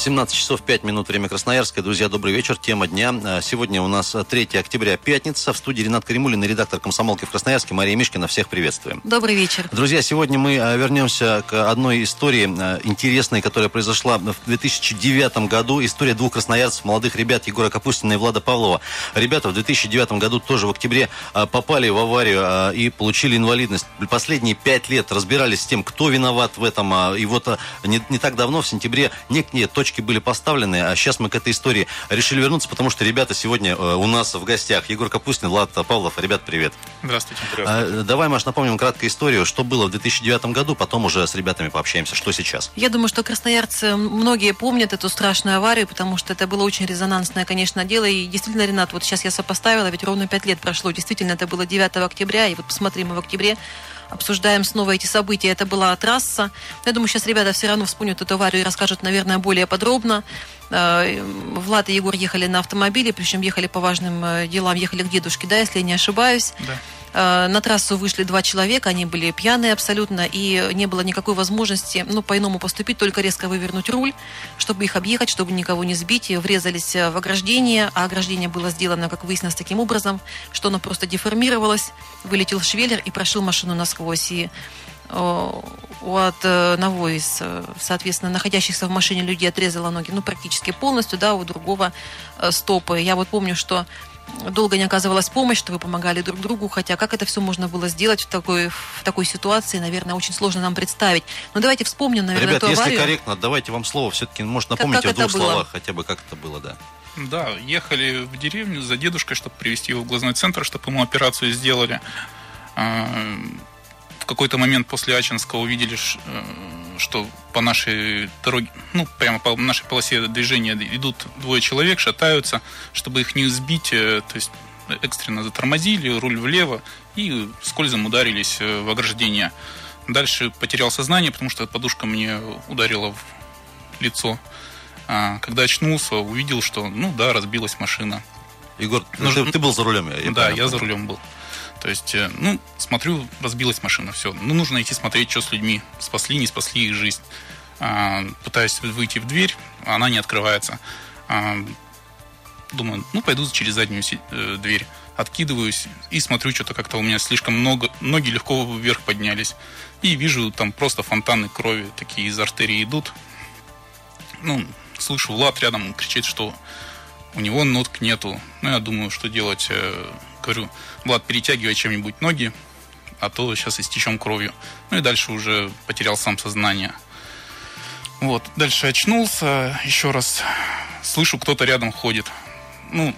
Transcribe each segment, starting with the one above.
17 часов 5 минут, время Красноярское. Друзья, добрый вечер. Тема дня. А, сегодня у нас 3 октября, пятница. В студии Ренат Каримулин и редактор «Комсомолки» в Красноярске Мария Мишкина. Всех приветствуем. Добрый вечер. Друзья, сегодня мы а, вернемся к одной истории а, интересной, которая произошла в 2009 году. История двух красноярцев, молодых ребят Егора Капустина и Влада Павлова. Ребята в 2009 году тоже в октябре попали в аварию и получили инвалидность. Последние пять лет разбирались с тем, кто виноват в этом. И вот не, не так давно, в сентябре, некие точки точки были поставлены, а сейчас мы к этой истории решили вернуться, потому что ребята сегодня э, у нас в гостях. Егор Капустин, Влад Павлов. Ребят, привет. Здравствуйте. Здравствуйте. Давай, Маш, напомним краткую историю, что было в 2009 году, потом уже с ребятами пообщаемся. Что сейчас? Я думаю, что красноярцы многие помнят эту страшную аварию, потому что это было очень резонансное, конечно, дело. И действительно, Ренат, вот сейчас я сопоставила, ведь ровно пять лет прошло. Действительно, это было 9 октября, и вот посмотри, мы в октябре обсуждаем снова эти события. Это была трасса. Я думаю, сейчас ребята все равно вспомнят эту аварию и расскажут, наверное, более подробно. Э, Влад и Егор ехали на автомобиле, причем ехали по важным э, делам, ехали к дедушке, да, если я не ошибаюсь. Да. Э, на трассу вышли два человека, они были пьяные абсолютно, и не было никакой возможности, ну, по-иному поступить, только резко вывернуть руль, чтобы их объехать, чтобы никого не сбить. И врезались в ограждение, а ограждение было сделано, как выяснилось, таким образом, что оно просто деформировалось, вылетел швеллер и прошил машину насквозь. И от э, одного из, э, соответственно, находящихся в машине людей отрезала ноги, ну, практически полностью, да, у другого стопы. Я вот помню, что долго не оказывалась помощь, что вы помогали друг другу, хотя как это все можно было сделать в такой, в такой ситуации, наверное, очень сложно нам представить. Но давайте вспомним, наверное, Ребят, аварию. если корректно, давайте вам слово все-таки, может, напомните как, как в двух словах хотя бы, как это было, да. Да, ехали в деревню за дедушкой, чтобы привести его в глазной центр, чтобы ему операцию сделали. А, в какой-то момент после Ачинска увидели, э, что по нашей дороге, ну, прямо по нашей полосе движения идут двое человек, шатаются, чтобы их не сбить, э, то есть экстренно затормозили, руль влево и скользом ударились э, в ограждение. Дальше потерял сознание, потому что подушка мне ударила в лицо. А когда очнулся, увидел, что, ну да, разбилась машина. Егор, ну, ты, ты был за рулем? Я да, я за рулем был. То есть, э, ну, смотрю, разбилась машина, все. Ну, нужно идти смотреть, что с людьми. Спасли, не спасли их жизнь. А, пытаюсь выйти в дверь, она не открывается. А, думаю, ну, пойду через заднюю э, дверь. Откидываюсь и смотрю, что-то как-то у меня слишком много, ноги легко вверх поднялись. И вижу там просто фонтаны крови такие из артерии идут. Ну, слышу, Влад рядом кричит, что у него нотк нету. Ну, я думаю, что делать э, говорю, Влад, перетягивай чем-нибудь ноги, а то сейчас истечем кровью. Ну и дальше уже потерял сам сознание. Вот, дальше очнулся, еще раз слышу, кто-то рядом ходит. Ну,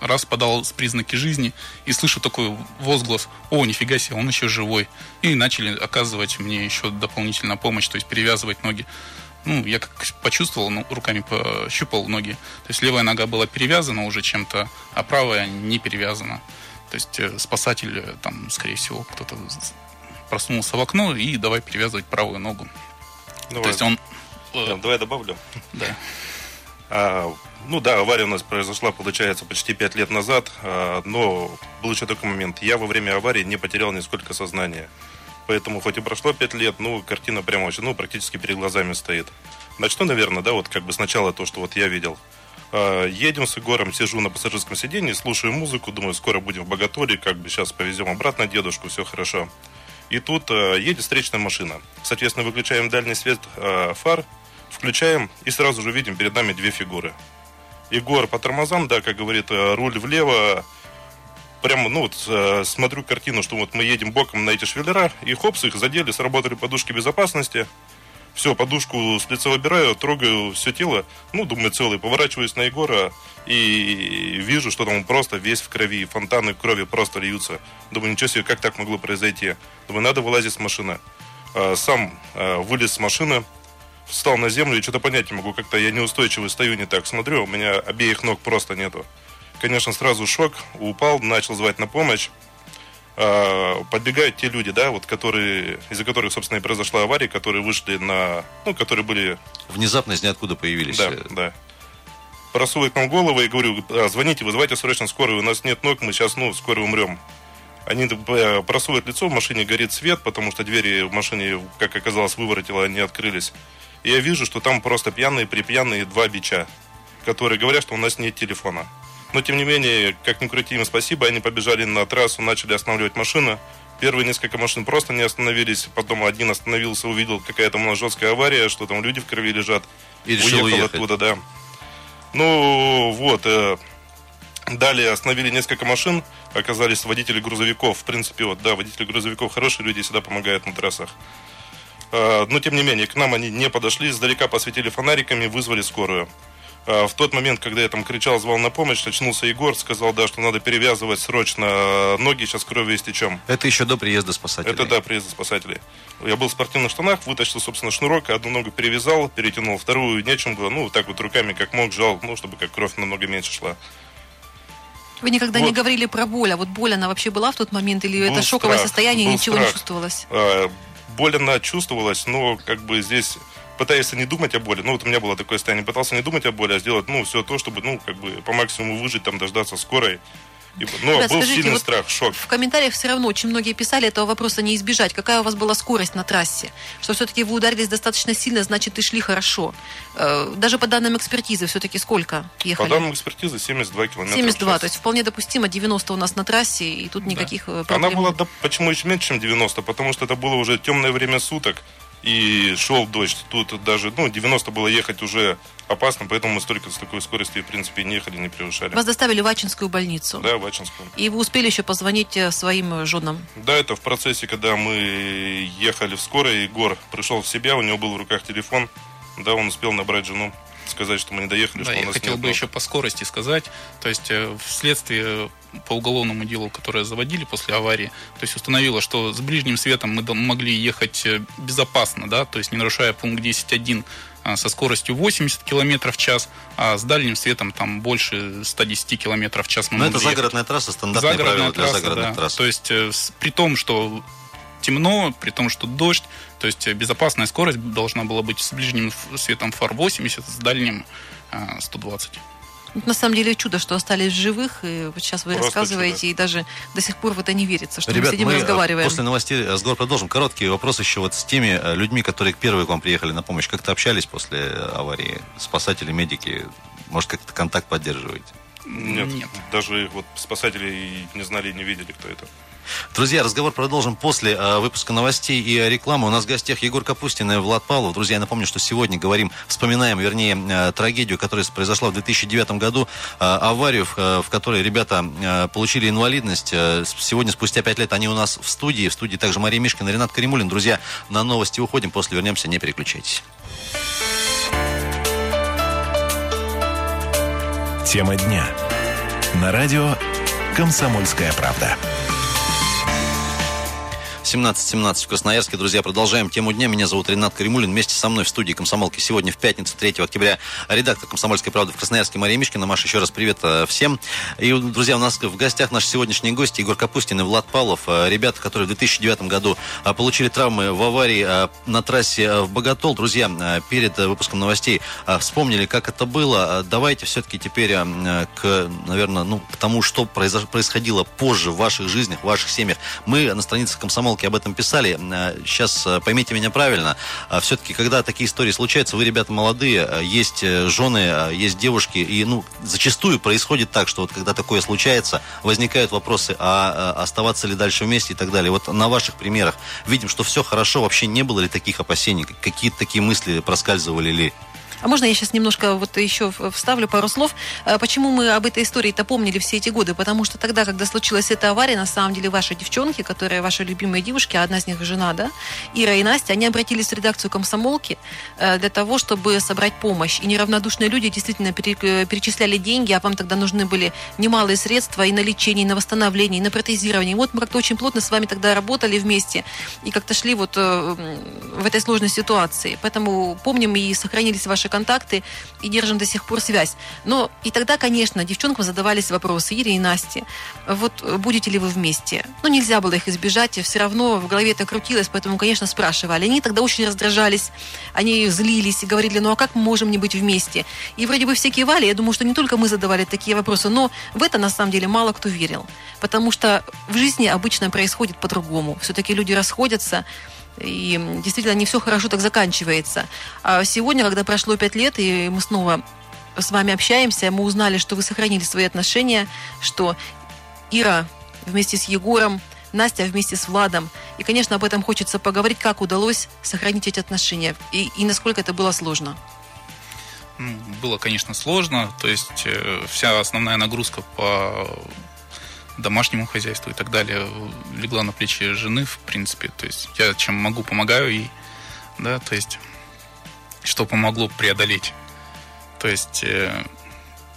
раз подал с признаки жизни и слышу такой возглас, о, нифига себе, он еще живой. И начали оказывать мне еще дополнительную помощь, то есть перевязывать ноги ну, я как почувствовал, ну, руками пощупал ноги. То есть левая нога была перевязана уже чем-то, а правая не перевязана. То есть э, спасатель, э, там, скорее всего, кто-то проснулся в окно и давай перевязывать правую ногу. Давай. То есть он... Э, давай добавлю. Да. А, ну да, авария у нас произошла, получается, почти пять лет назад, а, но был еще такой момент. Я во время аварии не потерял нисколько сознания. Поэтому хоть и прошло 5 лет, ну, картина прямо очень, ну, практически перед глазами стоит. Начну, наверное, да, вот как бы сначала то, что вот я видел. А, едем с Егором, сижу на пассажирском сиденье, слушаю музыку, думаю, скоро будем в Богатуре, как бы сейчас повезем обратно дедушку, все хорошо. И тут э, едет встречная машина. Соответственно, выключаем дальний свет э, фар, включаем и сразу же видим перед нами две фигуры. Егор по тормозам, да, как говорит, руль влево, прямо, ну вот, э, смотрю картину, что вот мы едем боком на эти швеллера, и хопс, их задели, сработали подушки безопасности. Все, подушку с лица выбираю, трогаю все тело, ну, думаю, целый, поворачиваюсь на Егора и вижу, что там он просто весь в крови, фонтаны крови просто льются. Думаю, ничего себе, как так могло произойти? Думаю, надо вылазить с машины. А, сам а, вылез с машины, встал на землю и что-то понять не могу, как-то я неустойчивый стою, не так смотрю, у меня обеих ног просто нету конечно, сразу шок, упал, начал звать на помощь. А, подбегают те люди, да, вот которые, из-за которых, собственно, и произошла авария, которые вышли на, ну, которые были... Внезапно из ниоткуда появились. Да, да. Просовывают нам голову и говорю, а, звоните, вызывайте срочно скорую, у нас нет ног, мы сейчас, ну, скоро умрем. Они э, просовывают лицо, в машине горит свет, потому что двери в машине, как оказалось, выворотило, они открылись. И я вижу, что там просто пьяные, припьяные два бича, которые говорят, что у нас нет телефона. Но, тем не менее, как ни крути им спасибо, они побежали на трассу, начали останавливать машину. Первые несколько машин просто не остановились. Потом один остановился, увидел, какая там у нас жесткая авария, что там люди в крови лежат. И решил Уехал уехать. оттуда, да. Ну, вот. э, Далее остановили несколько машин, оказались водители грузовиков. В принципе, вот, да, водители грузовиков хорошие люди, всегда помогают на трассах. Э, Но, тем не менее, к нам они не подошли, издалека посветили фонариками, вызвали скорую. Э, В тот момент, когда я там кричал, звал на помощь, очнулся Егор, сказал, да, что надо перевязывать срочно ноги, сейчас кровью истечем. Это еще до приезда спасателей. Это да, приезда спасателей. Я был в спортивных штанах, вытащил, собственно, шнурок, одну ногу перевязал, перетянул, вторую нечем было, ну, вот так вот руками, как мог, жал, ну, чтобы как кровь намного меньше шла. Вы никогда не Вот. говорили про боль, а вот боль, она вообще была в тот момент, или Был это шоковое страх, состояние, был ничего не страх. чувствовалось? А, Боль она чувствовалась, но как бы здесь пытаешься не думать о боли. Ну, вот у меня было такое состояние. Пытался не думать о боли, а сделать, ну, все то, чтобы, ну, как бы по максимуму выжить, там, дождаться скорой. И, ну, Да, был скажите, сильный вот страх, шок. В комментариях все равно очень многие писали, этого вопроса не избежать. Какая у вас была скорость на трассе? Что все-таки вы ударились достаточно сильно, значит, и шли хорошо. Э, Даже по данным экспертизы, все-таки сколько ехали? По данным экспертизы 72 километра 72, в час. то есть вполне допустимо, 90 у нас на трассе, и тут никаких э, Она проблем была, нет. да, почему еще меньше, чем 90? Потому что это было уже темное время суток, и шел дождь. Тут даже, ну, 90 было ехать уже опасно, поэтому мы столько с такой скоростью, в принципе, не ехали, не превышали. Вас доставили в Ачинскую больницу. Да, в Ачинскую. И вы успели еще позвонить э, своим э, женам. Да, это в процессе, когда мы ехали в скорой, Егор пришел в себя, у него был в руках телефон, да, он успел набрать жену, сказать, что мы не доехали, Да, что у я нас хотел нет бы ног. еще по скорости сказать. То есть э, вследствие по уголовному делу, которое заводили после аварии, то есть установило, что с ближним светом мы могли ехать э, безопасно, да, то есть не нарушая пункт 10.1 а, со скоростью 80 км в час, а с дальним светом там больше 110 км в час мы Но это ехать. загородная трасса, стандартные Загородная правила для трасса, загородных да. трасс. То есть э, при том, что темно, при том, что дождь, то есть э, безопасная скорость должна была быть с ближним светом фар 80, с дальним э, 120. Это на самом деле чудо, что остались в живых. И вот сейчас вы Просто рассказываете, чудо. и даже до сих пор в это не верится, что Ребят, мы сидим мы и э, разговариваем. после новостей разговор продолжим. Короткий вопрос еще вот с теми э, людьми, которые первые к вам приехали на помощь. Как-то общались после э, аварии? Спасатели, медики? Может, как-то контакт поддерживаете? Нет, Нет. даже вот спасатели не знали и не видели, кто это. Друзья, разговор продолжим после э, выпуска новостей и рекламы. У нас в гостях Егор Капустин и Влад Павлов. Друзья, я напомню, что сегодня говорим, вспоминаем, вернее, э, трагедию, которая произошла в 2009 году, э, аварию, в, которой ребята получили инвалидность. Сегодня, спустя пять лет, они у нас в студии. В студии также Мария Мишкина, Ренат Каримулин. Друзья, на новости уходим, после вернемся, не переключайтесь. Тема дня. На радио «Комсомольская правда». 17.17 в Красноярске. Друзья, продолжаем тему дня. Меня зовут Ренат Каримулин. Вместе со мной в студии «Комсомолки» сегодня в пятницу, 3 октября, редактор «Комсомольской правды» в Красноярске Мария Мишкина. Маша, еще раз привет э, всем. И, друзья, у нас в гостях наши сегодняшние гости Егор Капустин и Влад Павлов. Э, Ребята, которые в 2009 году э, получили травмы в аварии на трассе в Боготол. Друзья, перед выпуском новостей вспомнили, как это было. Давайте все-таки теперь к, наверное, ну, к тому, что происходило позже в ваших жизнях, в ваших семьях. Мы на странице комсомолки об этом писали. Э, Сейчас э, поймите меня правильно. Все-таки, когда такие истории случаются, вы, ребята, молодые, э, есть э, жены, э, есть девушки, и ну, зачастую происходит так, что вот когда такое случается, возникают вопросы, а э, оставаться ли дальше вместе и так далее. Вот на ваших примерах видим, что все хорошо, вообще не было ли таких опасений, какие-то такие мысли проскальзывали ли? А можно я сейчас немножко вот еще вставлю пару слов? Э, Почему мы об этой истории-то помнили все эти годы? Потому что тогда, когда случилась эта авария, на самом деле ваши девчонки, которые ваши любимые девушки, а одна из них жена, да, Ира и Настя, они обратились в редакцию комсомолки э, для того, чтобы собрать помощь. И неравнодушные люди действительно э, перечисляли деньги, а вам тогда нужны были немалые средства и на лечение, и на восстановление, и на протезирование. И вот мы как-то очень плотно с вами тогда работали вместе и как-то шли вот э, в этой сложной ситуации. Поэтому помним и сохранились ваши хорошие контакты и держим до сих пор связь. Но и тогда, конечно, девчонкам задавались вопросы, Ире и Насте, вот будете ли вы вместе? Ну, нельзя было их избежать, и все равно в голове это крутилось, поэтому, конечно, спрашивали. Они тогда очень раздражались, они злились и говорили, ну а как мы можем не быть вместе? И вроде бы все кивали, я думаю, что не только мы задавали такие вопросы, но в это на самом деле мало кто верил. Потому что в жизни обычно происходит по-другому. Все-таки люди расходятся, и действительно не все хорошо так заканчивается. А сегодня, когда прошло пять лет, и мы снова с вами общаемся, мы узнали, что вы сохранили свои отношения, что Ира вместе с Егором, Настя вместе с Владом. И, конечно, об этом хочется поговорить, как удалось сохранить эти отношения и, и насколько это было сложно. Было, конечно, сложно. То есть э, вся основная нагрузка по домашнему хозяйству и так далее легла на плечи жены, в принципе. То есть я чем могу, помогаю ей, да, то есть что помогло преодолеть. То есть э,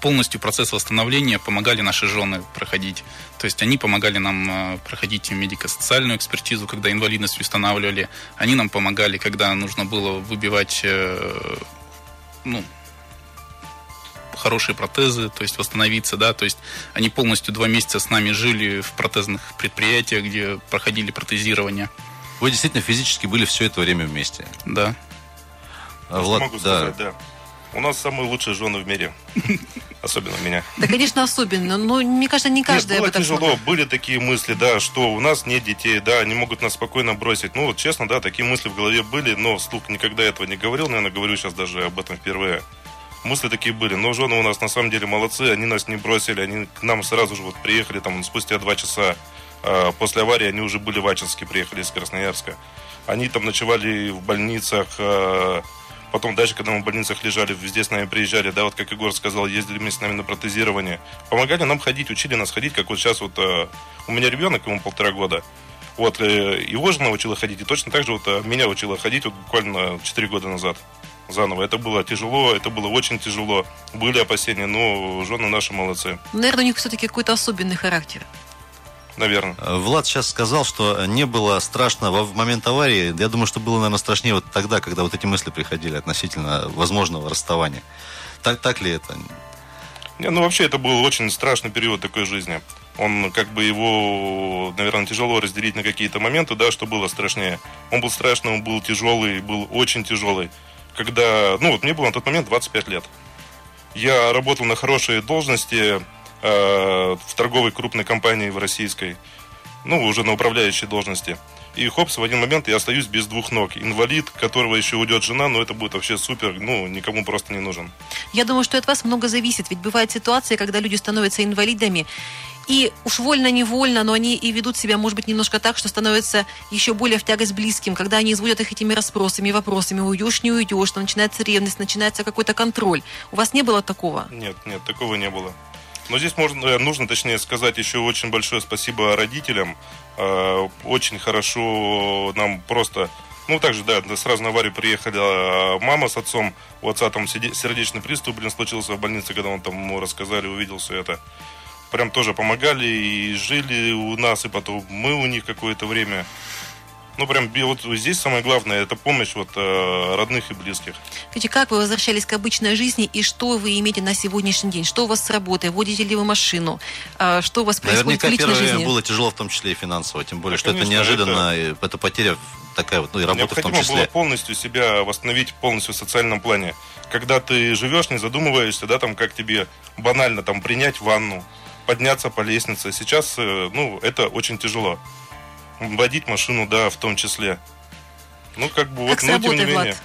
полностью процесс восстановления помогали наши жены проходить. То есть они помогали нам э, проходить медико-социальную экспертизу, когда инвалидность устанавливали. Они нам помогали, когда нужно было выбивать ну, хорошие протезы, то есть восстановиться, да, то есть они полностью два месяца с нами жили в протезных предприятиях, где проходили протезирование. Вы действительно физически были все это время вместе? Да. А, Влад, могу да. сказать, да. У нас самые лучшие жены в мире. Особенно у меня. Да, конечно, особенно. Но, мне кажется, не каждый Нет, было об этом тяжело. Смотрит. Были такие мысли, да, что у нас нет детей, да, они могут нас спокойно бросить. Ну, вот честно, да, такие мысли в голове были, но вслух никогда этого не говорил. Наверное, говорю сейчас даже об этом впервые мысли такие были. Но жены у нас на самом деле молодцы, они нас не бросили, они к нам сразу же вот приехали, там спустя два часа э, после аварии они уже были в Ачинске, приехали из Красноярска. Они там ночевали в больницах, э, потом дальше, когда мы в больницах лежали, везде с нами приезжали, да, вот как Егор сказал, ездили вместе с нами на протезирование. Помогали нам ходить, учили нас ходить, как вот сейчас вот э, у меня ребенок, ему полтора года. Вот, его жена учила ходить, и точно так же вот меня учила ходить вот буквально 4 года назад заново. Это было тяжело, это было очень тяжело. Были опасения, но жены наши молодцы. Наверное, у них все-таки какой-то особенный характер. Наверное. Э, Влад сейчас сказал, что не было страшно в момент аварии. Я думаю, что было, наверное, страшнее вот тогда, когда вот эти мысли приходили относительно возможного расставания. Так, так ли это? Не, ну, вообще, это был очень страшный период такой жизни. Он, как бы, его, наверное, тяжело разделить на какие-то моменты, да, что было страшнее. Он был страшный, он был тяжелый, был очень тяжелый когда, ну вот мне было на тот момент 25 лет. Я работал на хорошей должности э, в торговой крупной компании в российской, ну уже на управляющей должности. И хопс, в один момент я остаюсь без двух ног. Инвалид, которого еще уйдет жена, ну это будет вообще супер, ну никому просто не нужен. Я думаю, что от вас много зависит. Ведь бывают ситуации, когда люди становятся инвалидами, и уж вольно-невольно, но они и ведут себя, может быть, немножко так, что становятся еще более в тягость близким, когда они изводят их этими расспросами, вопросами, уйдешь, не уйдешь, там начинается ревность, начинается какой-то контроль. У вас не было такого? Нет, нет, такого не было. Но здесь можно, э, нужно, точнее, сказать еще очень большое спасибо родителям. Э, очень хорошо нам просто... Ну, также, да, сразу на аварию приехали э, мама с отцом. У отца там сердечный приступ, блин, случился в больнице, когда он там ему рассказали, увидел все это прям тоже помогали и жили у нас, и потом мы у них какое-то время. Ну, прям вот здесь самое главное, это помощь вот э, родных и близких. Скажите, как вы возвращались к обычной жизни и что вы имеете на сегодняшний день? Что у вас с работой? Водите ли вы машину? А, что у вас происходит Наверняка в личной первое жизни? было тяжело, в том числе и финансово, тем более, да, что конечно, это неожиданно, это... это потеря такая вот, ну и работа в том числе. было полностью себя восстановить полностью в социальном плане. Когда ты живешь, не задумываешься, да, там, как тебе банально там принять ванну, подняться по лестнице. Сейчас, э, ну, это очень тяжело. Водить машину, да, в том числе. Ну, как бы как вот, но тем не Влад? менее.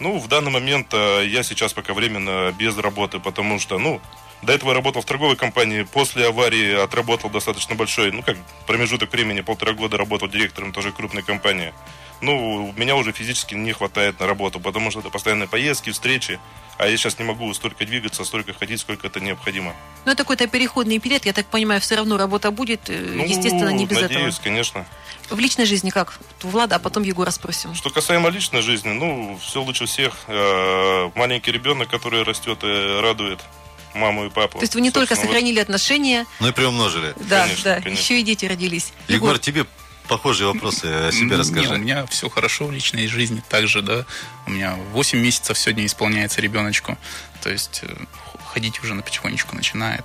Ну, в данный момент э, я сейчас пока временно без работы, потому что, ну, до этого работал в торговой компании, после аварии отработал достаточно большой, ну, как промежуток времени, полтора года работал директором тоже крупной компании. Ну, меня уже физически не хватает на работу, потому что это постоянные поездки, встречи. А я сейчас не могу столько двигаться, столько ходить, сколько это необходимо. Ну, это какой-то переходный период, я так понимаю, все равно работа будет, э, ну, естественно, не без надеюсь, этого. конечно. В личной жизни как? У Влада, а потом Егора спросим. Что касаемо личной жизни, ну, все лучше всех. Э, маленький ребенок, который растет и радует маму и папу. То есть вы не только сохранили вот. отношения. Но и приумножили. Да, конечно, да. Конечно. Еще и дети родились. Егор, Егор тебе похожие вопросы о себе Не, расскажи. у меня все хорошо в личной жизни. Также, да, у меня 8 месяцев сегодня исполняется ребеночку. То есть э, ходить уже на потихонечку начинает.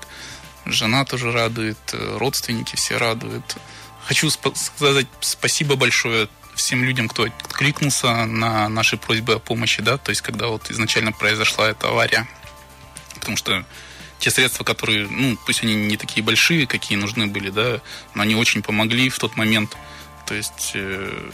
Жена тоже радует, э, родственники все радуют. Хочу спа- сказать спасибо большое всем людям, кто откликнулся на наши просьбы о помощи, да, то есть когда вот изначально произошла эта авария. Потому что те средства, которые, ну, пусть они не такие большие, какие нужны были, да, но они очень помогли в тот момент. То есть э,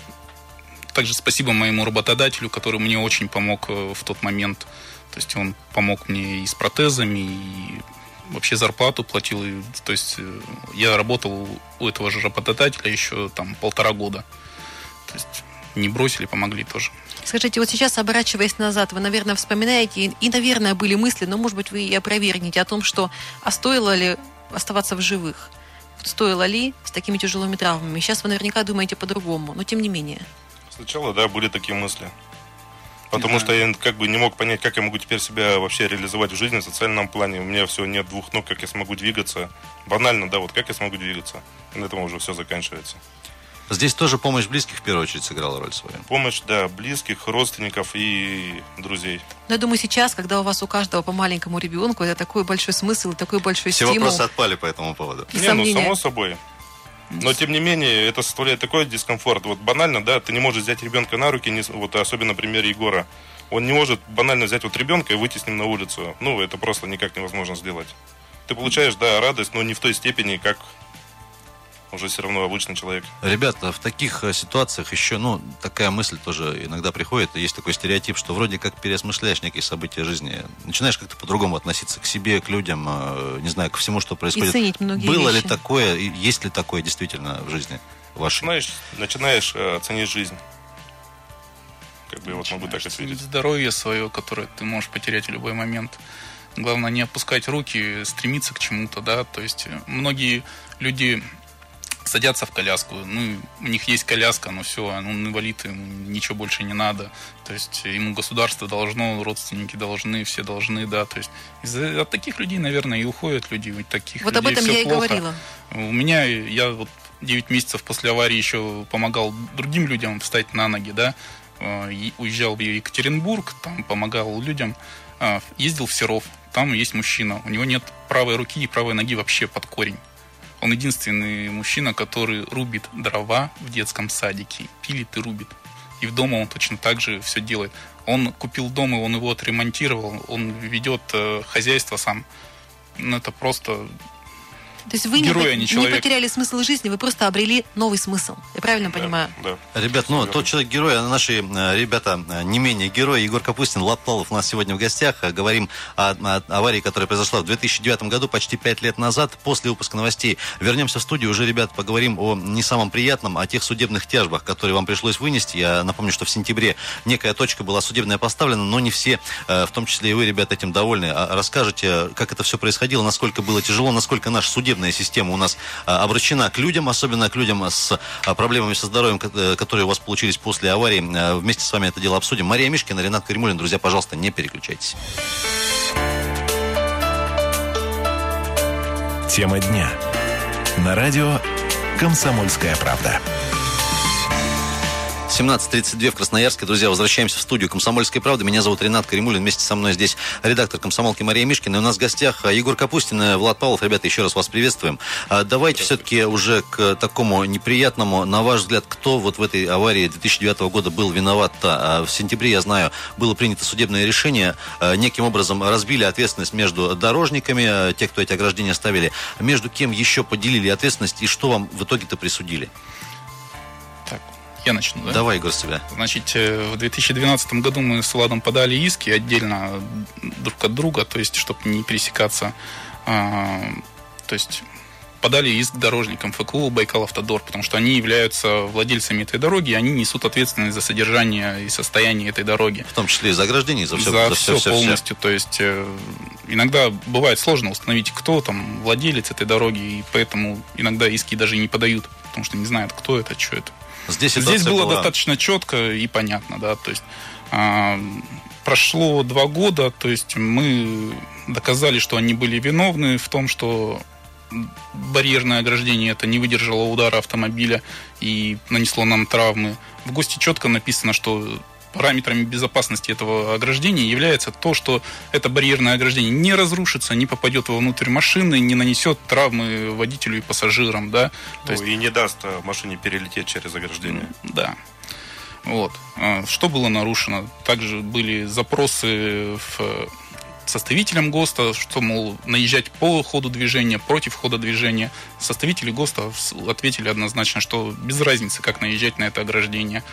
также спасибо моему работодателю, который мне очень помог э, в тот момент. То есть он помог мне и с протезами, и вообще зарплату платил. И, то есть э, я работал у этого же работодателя еще там полтора года. То есть не бросили, помогли тоже. Скажите, вот сейчас, оборачиваясь назад, вы, наверное, вспоминаете, и, и, наверное, были мысли, но, может быть, вы и опровергнете о том, что а стоило ли оставаться в живых? Стоило ли с такими тяжелыми травмами? Сейчас вы наверняка думаете по-другому, но тем не менее. Сначала, да, были такие мысли. Потому Да. что я как бы не мог понять, как я могу теперь себя вообще реализовать в жизни в социальном плане. У меня все нет двух ног, как я смогу двигаться. Банально, да, вот как я смогу двигаться. И на этом уже все заканчивается. Здесь тоже помощь близких в первую очередь сыграла роль свою. Помощь, да, близких, родственников и друзей. Но я думаю, сейчас, когда у вас у каждого по маленькому ребенку, это такой большой смысл, и такой большой Все стимул. вопросы отпали по этому поводу. И не, ну, сомнения. само собой. Но, тем не менее, это составляет такой дискомфорт. Вот банально, да, ты не можешь взять ребенка на руки, не вот особенно на примере Егора. Он не может банально взять вот ребенка и выйти с ним на улицу. Ну, это просто никак невозможно сделать. Ты получаешь, да, радость, но не в той степени, как уже все равно обычный человек. Ребята, в таких э, ситуациях еще, ну, такая мысль тоже иногда приходит. Есть такой стереотип, что вроде как переосмысляешь некие события жизни. Начинаешь как-то по-другому относиться к себе, к людям, э, не знаю, ко всему, что происходит. ценить многие Было вещи. ли такое, и есть ли такое действительно в жизни вашей? Начинаешь, начинаешь э, ценить жизнь. Как бы я вот могу так ответить. здоровье свое, которое ты можешь потерять в любой момент. Главное не опускать руки, стремиться к чему-то, да. То есть э, многие люди садятся в коляску, ну, у них есть коляска, но все, он инвалид, ему ничего больше не надо. То есть ему государство должно, родственники должны, все должны, да. То есть из-за от таких людей, наверное, и уходят люди, ведь таких Вот об людей этом всё я и плохо. говорила. У меня, я вот 9 месяцев после аварии еще помогал другим людям встать на ноги, да, Э, и уезжал в Екатеринбург, там помогал людям, А, ездил в Серов, там есть мужчина, у него нет правой руки и правой ноги вообще под корень. Он единственный мужчина, который рубит дрова в детском садике, пилит и рубит. И в дома он точно так же все делает. Он купил дом, и он его отремонтировал, он ведет э, хозяйство сам. Ну, это просто То есть вы не, Герой, по- а не не человек. потеряли смысл жизни, вы просто обрели новый смысл. Я правильно понимаю? Да. Ребят, ну, тот человек-герой, а наши э, ребята э, не менее герои. Егор Капустин, Лапталов у нас сегодня в гостях. Э, Говорим о, о аварии, которая произошла в 2009 году, почти пять лет назад, после выпуска новостей. Вернемся в студию, уже, ребят, поговорим о не самом приятном, о тех судебных тяжбах, которые вам пришлось вынести. Я напомню, что в сентябре некая точка была судебная поставлена, но не все, в том числе и вы, ребят, этим довольны. А Расскажите, как это все происходило, насколько было тяжело, насколько наша судебная система у нас э, обращена к людям, особенно к людям с э, проблемами со здоровьем, э, которые у вас получились после аварии. Вместе с вами это дело обсудим. Мария Мишкина, Ренат Каримулин. Друзья, пожалуйста, не переключайтесь. Тема дня. На радио «Комсомольская правда». 17.32 в Красноярске. Друзья, возвращаемся в студию «Комсомольской правды». Меня зовут Ренат Каримулин. Вместе со мной здесь редактор «Комсомолки» Мария Мишкина. И у нас в гостях Егор Капустин Влад Павлов. Ребята, еще раз вас приветствуем. А Давайте все-таки уже к такому неприятному. На ваш взгляд, кто вот в этой аварии 2009 года был виноват? А В сентябре, я знаю, было принято судебное решение. Э, Неким образом разбили ответственность между дорожниками, те, кто эти ограждения ставили. Между кем еще поделили ответственность и что вам в итоге-то присудили? Я начну, да? Давай, Егор, с себя. Значит, э, в 2012 году мы с Владом подали иски отдельно друг от друга, то есть, чтобы не пересекаться. А, То есть, подали иск дорожникам ФКУ Байкал Автодор, потому что они являются владельцами этой дороги, и они несут ответственность за содержание и состояние этой дороги. В том числе и за ограждение, за все, за все, полностью. То есть э, иногда бывает сложно установить, кто там владелец этой дороги, и поэтому иногда иски даже и не подают, потому что не знают, кто это, что это. Здесь, Здесь было была- достаточно четко и понятно, да, то есть а, прошло два года, то есть мы доказали, что они были виновны в том, что барьерное ограждение это не выдержало удара автомобиля и нанесло нам травмы. В ГОСТе четко написано, что параметрами безопасности этого ограждения является то, что это барьерное ограждение не разрушится, не попадет внутрь машины, не нанесет травмы водителю и пассажирам, да. То ну, есть... И не даст э, машине перелететь через ограждение. Да. Вот. А, что было нарушено? Также были запросы в составителям ГОСТа, что, мол, наезжать по ходу движения, против хода движения. Составители ГОСТа ответили однозначно, что без разницы, как наезжать на это ограждение.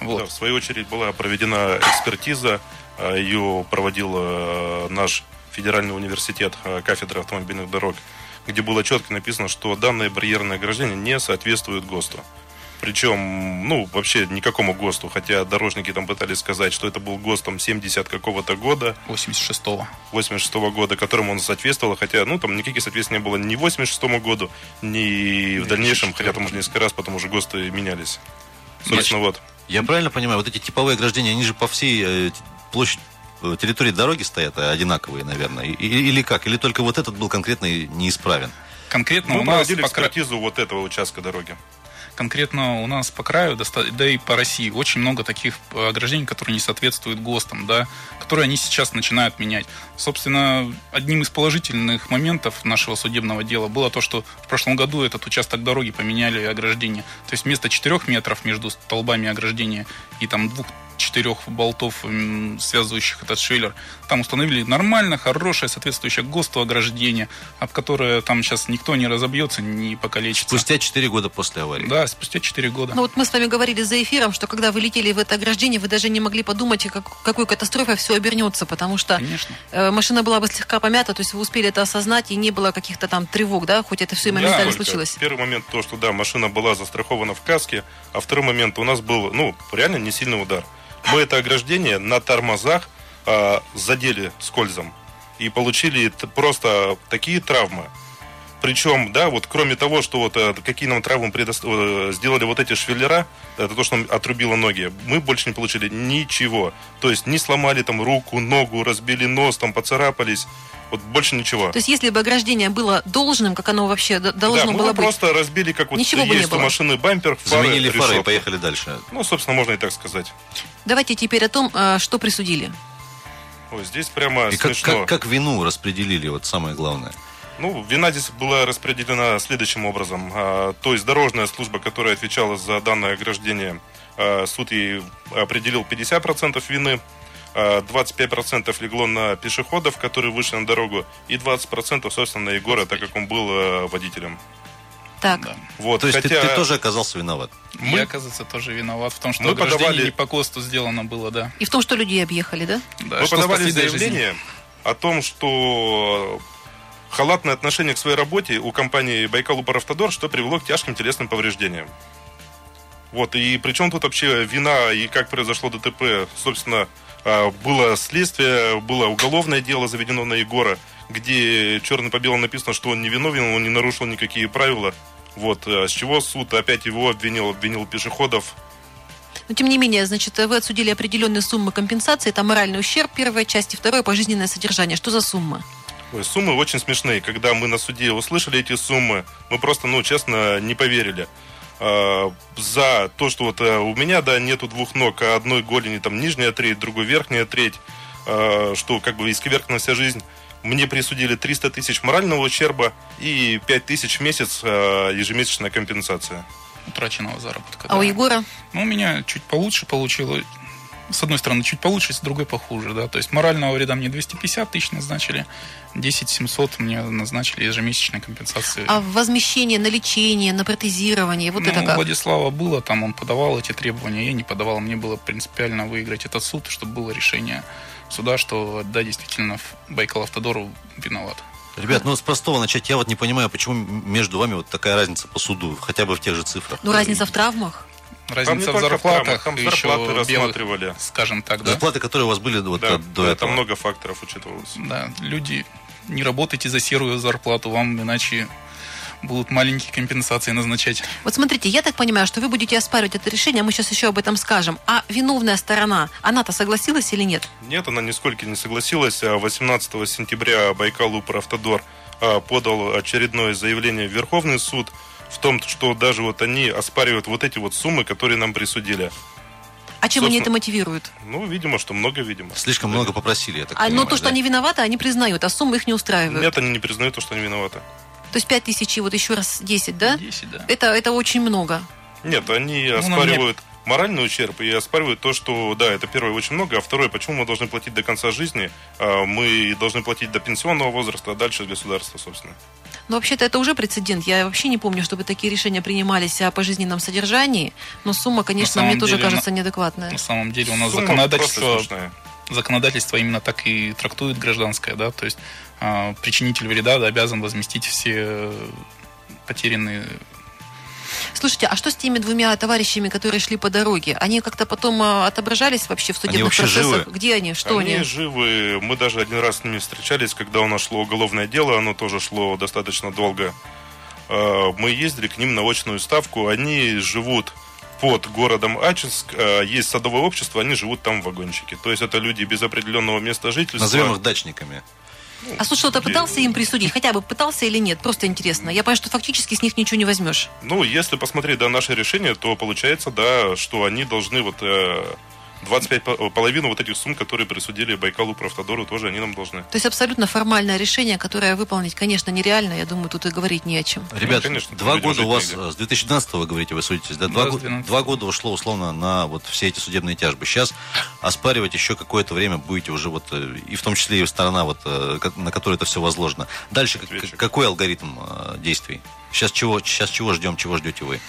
Вот. Да, в свою очередь была проведена экспертиза, а, ее проводил а, наш федеральный университет, кафедра автомобильных дорог, где было четко написано, что данное барьерное ограждение не соответствует ГОСТу. Причем, ну, вообще никакому ГОСТу, хотя дорожники там пытались сказать, что это был ГОСТ там 70 какого-то года. 86-го. 86-го года, которому он соответствовал, хотя, ну, там никаких соответствий не было ни 86-му году, ни в дальнейшем, хотя там уже несколько раз потом уже ГОСТы менялись. Собственно, вот. Я правильно понимаю, вот эти типовые ограждения, они же по всей э, площади э, территории дороги стоят э, одинаковые, наверное, или как? Или только вот этот был конкретно неисправен? Конкретно Мы у нас проводили экспертизу вот этого участка дороги конкретно у нас по краю, да и по России, очень много таких э, ограждений, которые не соответствуют ГОСТам, да, которые они сейчас начинают менять. Собственно, одним из положительных моментов нашего судебного дела было то, что в прошлом году этот участок дороги поменяли ограждение. То есть вместо 4 метров между столбами ограждения и там двух четырех болтов, связывающих этот швеллер. Там установили нормально, хорошее, соответствующее ГОСТу ограждение, об которое там сейчас никто не разобьется, не покалечится. Спустя 4 года после аварии. Да, спустя 4 года. Ну вот мы с вами говорили за эфиром, что когда вы летели в это ограждение, вы даже не могли подумать, как, какой катастрофой все обернется, потому что Конечно. Э, машина была бы слегка помята, то есть вы успели это осознать, и не было каких-то там тревог, да, хоть это все и моментально да, случилось. Первый момент то, что да, машина была застрахована в каске, а второй момент у нас был, ну, реально не сильный удар мы это ограждение на тормозах э, задели скользом и получили просто такие травмы. Причем, да, вот кроме того, что вот э, какие нам травмы предо... Э, сделали вот эти швеллера, это то, что нам отрубило ноги, мы больше не получили ничего. То есть не сломали там руку, ногу, разбили нос, там поцарапались. Вот больше ничего. То есть, если бы ограждение было должным, как оно вообще должно да, было мы быть. просто разбили, как вот Ничего есть у машины бампер, фары, Заменили фары и поехали дальше. Ну, собственно, можно и так сказать. Давайте теперь о том, э, что присудили. Ой, здесь прямо и смешно. Как, как, как вину распределили, вот самое главное. Ну, вина здесь была распределена следующим образом. А, то есть дорожная служба, которая отвечала за данное ограждение, а, суд ей определил 50% вины, 25% а, легло на пешеходов, которые вышли на дорогу, и 20% собственно на Егора, так как он был водителем. Так. Да. Вот, То есть хотя... ты, ты тоже оказался виноват? Мы... Я, оказывается, тоже виноват в том, что мы подавали... не по КОСТу сделано было, да. И в том, что людей объехали, да? да Мы подавали заявление жизни. о том, что халатное отношение к своей работе у компании Байкал Упаравтодор, что привело к тяжким телесным повреждениям. Вот, и причем тут вообще вина и как произошло ДТП, собственно, а, было следствие, было уголовное дело заведено на Егора, где черно по белому написано, что он не виновен, он не нарушил никакие правила. Вот, а с чего суд опять его обвинил, обвинил пешеходов. Но тем не менее, значит, вы отсудили определенные суммы компенсации, это моральный ущерб первой части, второе пожизненное содержание. Что за сумма? Ой, суммы очень смешные. Когда мы на суде услышали эти суммы, мы просто, ну, честно, не поверили. Э, за то, что вот э, у меня, да, нету двух ног, а одной голени там нижняя треть, другой верхняя треть, э, что как бы исковеркана вся жизнь. Мне присудили 300 тысяч морального ущерба и 5 тысяч в месяц э, ежемесячная компенсация. Утраченного заработка. А да. у Егора? Ну, у меня чуть получше получилось с одной стороны, чуть получше, с другой похуже, да. То есть морального вреда мне 250 тысяч назначили, 10 700 мне назначили ежемесячной компенсации. А возмещение на лечение, на протезирование, вот ну, это как? Владислава было, там он подавал эти требования, я не подавал. Мне было принципиально выиграть этот суд, чтобы было решение суда, что да, действительно, Байкал Автодору виноват. Ребят, ну с простого начать. Я вот не понимаю, почему между вами вот такая разница по суду, хотя бы в тех же цифрах. Ну, разница в травмах. Разница в зарплатах, там еще зарплаты рассматривали. Белых, скажем так, да. Зарплаты, которые у вас были вот да, до да, этого. Там много факторов учитывалось. Да, люди не работайте за серую зарплату, вам иначе будут маленькие компенсации назначать. Вот смотрите, я так понимаю, что вы будете оспаривать это решение, а мы сейчас еще об этом скажем. А виновная сторона, она-то согласилась или нет? Нет, она нисколько не согласилась. 18 а сентября Байкал Упр Автодор а, подал очередное заявление в Верховный суд в том, что даже вот они оспаривают вот эти вот суммы, которые нам присудили. А чем они Собственно- это мотивируют? Ну, видимо, что много, видимо. Слишком много попросили, я так А, но понимаю, то, что да? они виноваты, они признают, а суммы их не устраивают. Нет, они не признают то, что они виноваты. То есть 5 тысяч и вот еще раз 10, да? 10, да. Это, это очень много. Нет, они нам оспаривают моральный ущерб и оспаривают то, что, да, это первое очень много, а второе, почему мы должны платить до конца жизни, а мы должны платить до пенсионного возраста, а дальше государство, собственно. Но вообще-то это уже прецедент. Я вообще не помню, чтобы такие решения принимались о пожизненном содержании. Но сумма, конечно, мне тоже деле, кажется на- неадекватная. На самом деле у нас Сумма законодательство, законодательство именно так и трактует гражданское, да, то есть а, причинитель вреда да, обязан возместить все э, потерянные Слушайте, а что с теми двумя товарищами, которые шли по дороге? Они как-то потом а, отображались вообще в судебных вообще процессах? живы? Где они? Что они они? живы. Мы даже один раз с ними встречались, когда у нас шло уголовное дело, оно тоже шло достаточно долго. Э, Мы ездили к ним на очную ставку. Они живут под городом Ачинск. Э, Есть садовое общество, они живут там в вагончике. То есть это люди без определенного места жительства. Назовем их дачниками. А суд что-то пытался им присудить? Хотя бы пытался или нет? Просто интересно. Я понимаю, что фактически с них ничего не возьмешь. Ну, если посмотреть, да, наше решение, то получается, да, что они должны вот э, 25, по- половину вот этих сумм, которые присудили Байкалу Правтодору, тоже они нам должны. То есть абсолютно формальное решение, которое выполнить, конечно, нереально. Я думаю, тут и говорить не о чем. Ребят, конечно, два года у вас, негде. э, с 2012 вы говорите, вы судитесь, да? Два, с го- 12. два года ушло условно на вот все эти судебные тяжбы. Сейчас оспаривать еще какое-то время будете уже вот, э, и в том числе и сторона, вот, э, на которой это все возложено. Дальше Ответчик. какой алгоритм э, действий? Сейчас чего, сейчас чего ждем, чего ждете вы?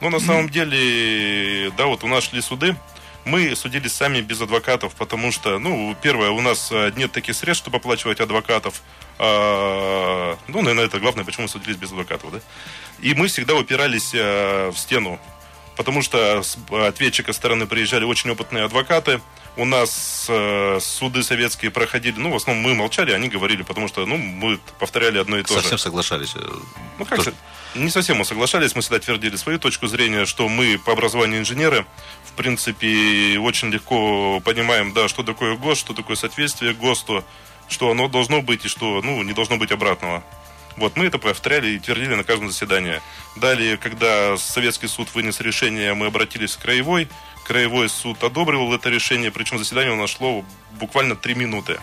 Ну, на самом деле, да, вот у нас шли суды. Мы судились сами без адвокатов, потому что, ну, первое, у нас э, нет таких средств, чтобы оплачивать адвокатов. А, ну, наверное, это главное, почему мы судились без адвокатов, да. И мы всегда упирались э, в стену, потому что с ответчика стороны приезжали очень опытные адвокаты. У нас э, суды советские проходили, ну, в основном мы молчали, они говорили, потому что, ну, мы повторяли одно и то же. Совсем соглашались. э, Ну, как тоже. же, не совсем мы соглашались, мы всегда твердили свою точку зрения, что мы по образованию инженеры, в принципе, очень легко понимаем, да, что такое ГОСТ, что такое соответствие ГОСТу, что оно должно быть и что, ну, не должно быть обратного. Вот, мы это повторяли и твердили на каждом заседании. Далее, когда советский суд вынес решение, мы обратились в Краевой. Краевой суд одобрил это решение, причем заседание у нас шло буквально три минуты.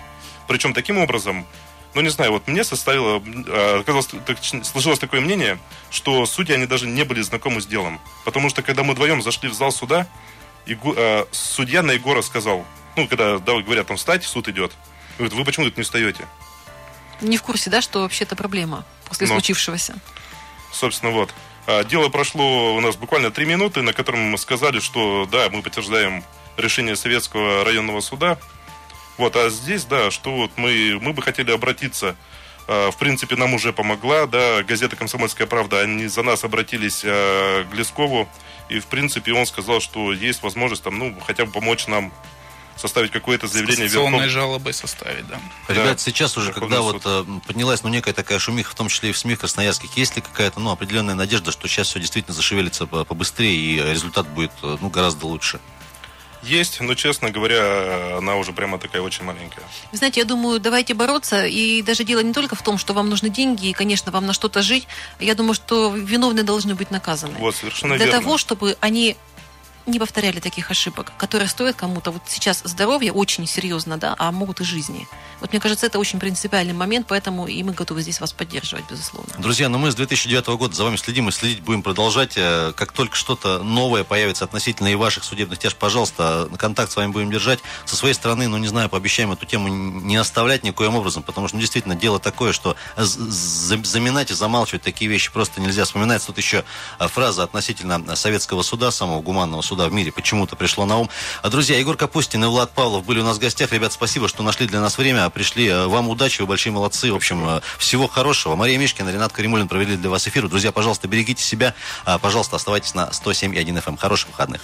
Причем таким образом, ну не знаю, вот мне составило, э, оказалось, так- сложилось такое мнение, что судьи, они даже не были знакомы с делом. Потому что когда мы вдвоем зашли в зал суда, Игу- э, судья на Егора сказал, ну, когда да, говорят, там, встать, суд идет. Говорит, вы почему тут не встаете? Не в курсе, да, что вообще это проблема после Но. случившегося? Собственно, вот. А, Дело прошло у нас буквально три минуты, на котором мы сказали, что да, мы подтверждаем решение Советского районного суда. Вот, а здесь, да, что вот мы, мы бы хотели обратиться. А, В принципе, нам уже помогла, да, газета «Комсомольская правда», они за нас обратились а, к Глескову, и, в принципе, он сказал, что есть возможность там, ну, хотя бы помочь нам составить какое-то заявление в кассационной Верхов- жалобой составить, да. Ребят, Да. сейчас уже, Верховный когда суд. вот э, поднялась ну, некая такая шумиха, в том числе и в СМИ красноярских, есть ли какая-то ну, определенная надежда, что сейчас все действительно зашевелится по- побыстрее и результат будет э, ну, гораздо лучше? Есть, но, честно говоря, она уже прямо такая очень маленькая. Вы знаете, я думаю, давайте бороться. И даже дело не только в том, что вам нужны деньги, и, конечно, вам на что-то жить. Я думаю, что виновные должны быть наказаны. Вот, совершенно Для верно. того, чтобы они не повторяли таких ошибок, которые стоят кому-то вот сейчас здоровье очень серьезно, да, а могут и жизни. Вот мне кажется, это очень принципиальный момент, поэтому и мы готовы здесь вас поддерживать, безусловно. Друзья, ну мы с 2009 года за вами следим и следить будем продолжать. Э, Как только что-то новое появится относительно и ваших судебных тяж, пожалуйста, контакт с вами будем держать. Со своей стороны, ну не знаю, пообещаем эту тему не оставлять никоим образом, потому что ну, действительно дело такое, что заминать и замалчивать такие вещи просто нельзя. Вспоминается тут еще э, фраза относительно советского суда, самого гуманного суда в мире, почему-то пришло на ум. А, Друзья, Егор Капустин и Влад Павлов были у нас в гостях. Ребят, спасибо, что нашли для нас время, пришли. Э, Вам удачи, вы большие молодцы. В общем, э, всего хорошего. Мария Мишкина, Ренат Каримулин провели для вас эфир. Друзья, пожалуйста, берегите себя. А, Пожалуйста, оставайтесь на 107.1 FM. Хороших выходных.